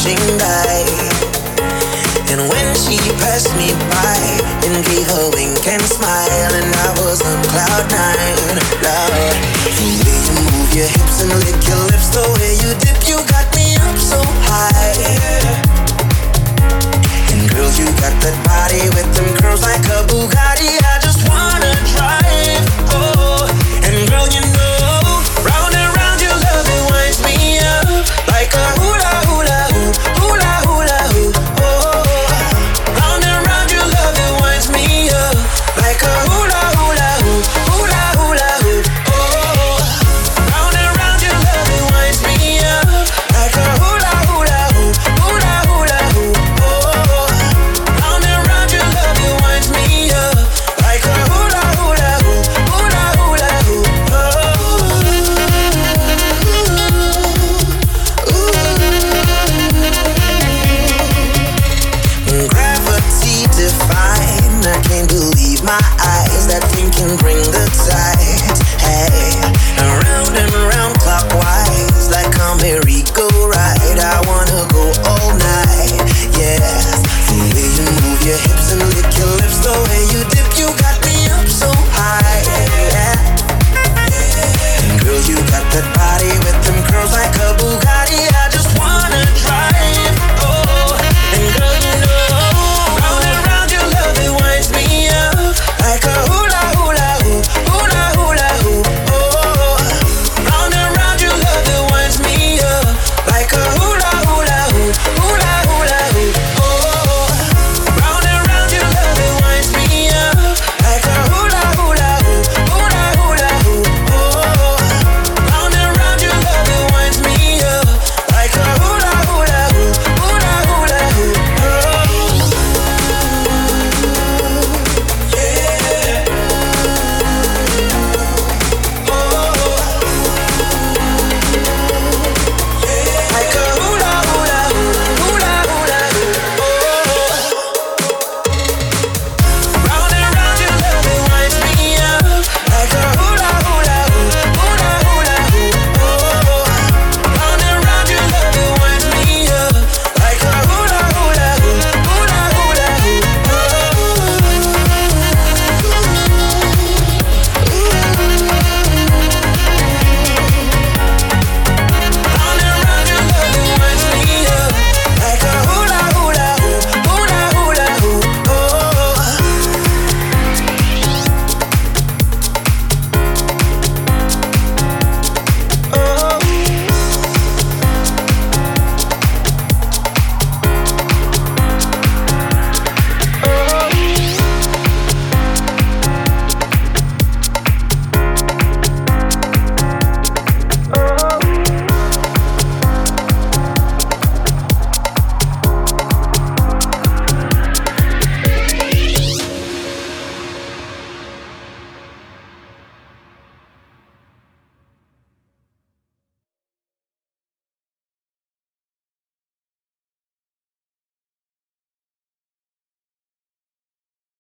crashing by. And when she passed me by and gave a wink and smile, and I was on cloud nine. Love, the way you move your hips and lick your lips, the way you dip, you got me up so high. eyes that think can bring the tide.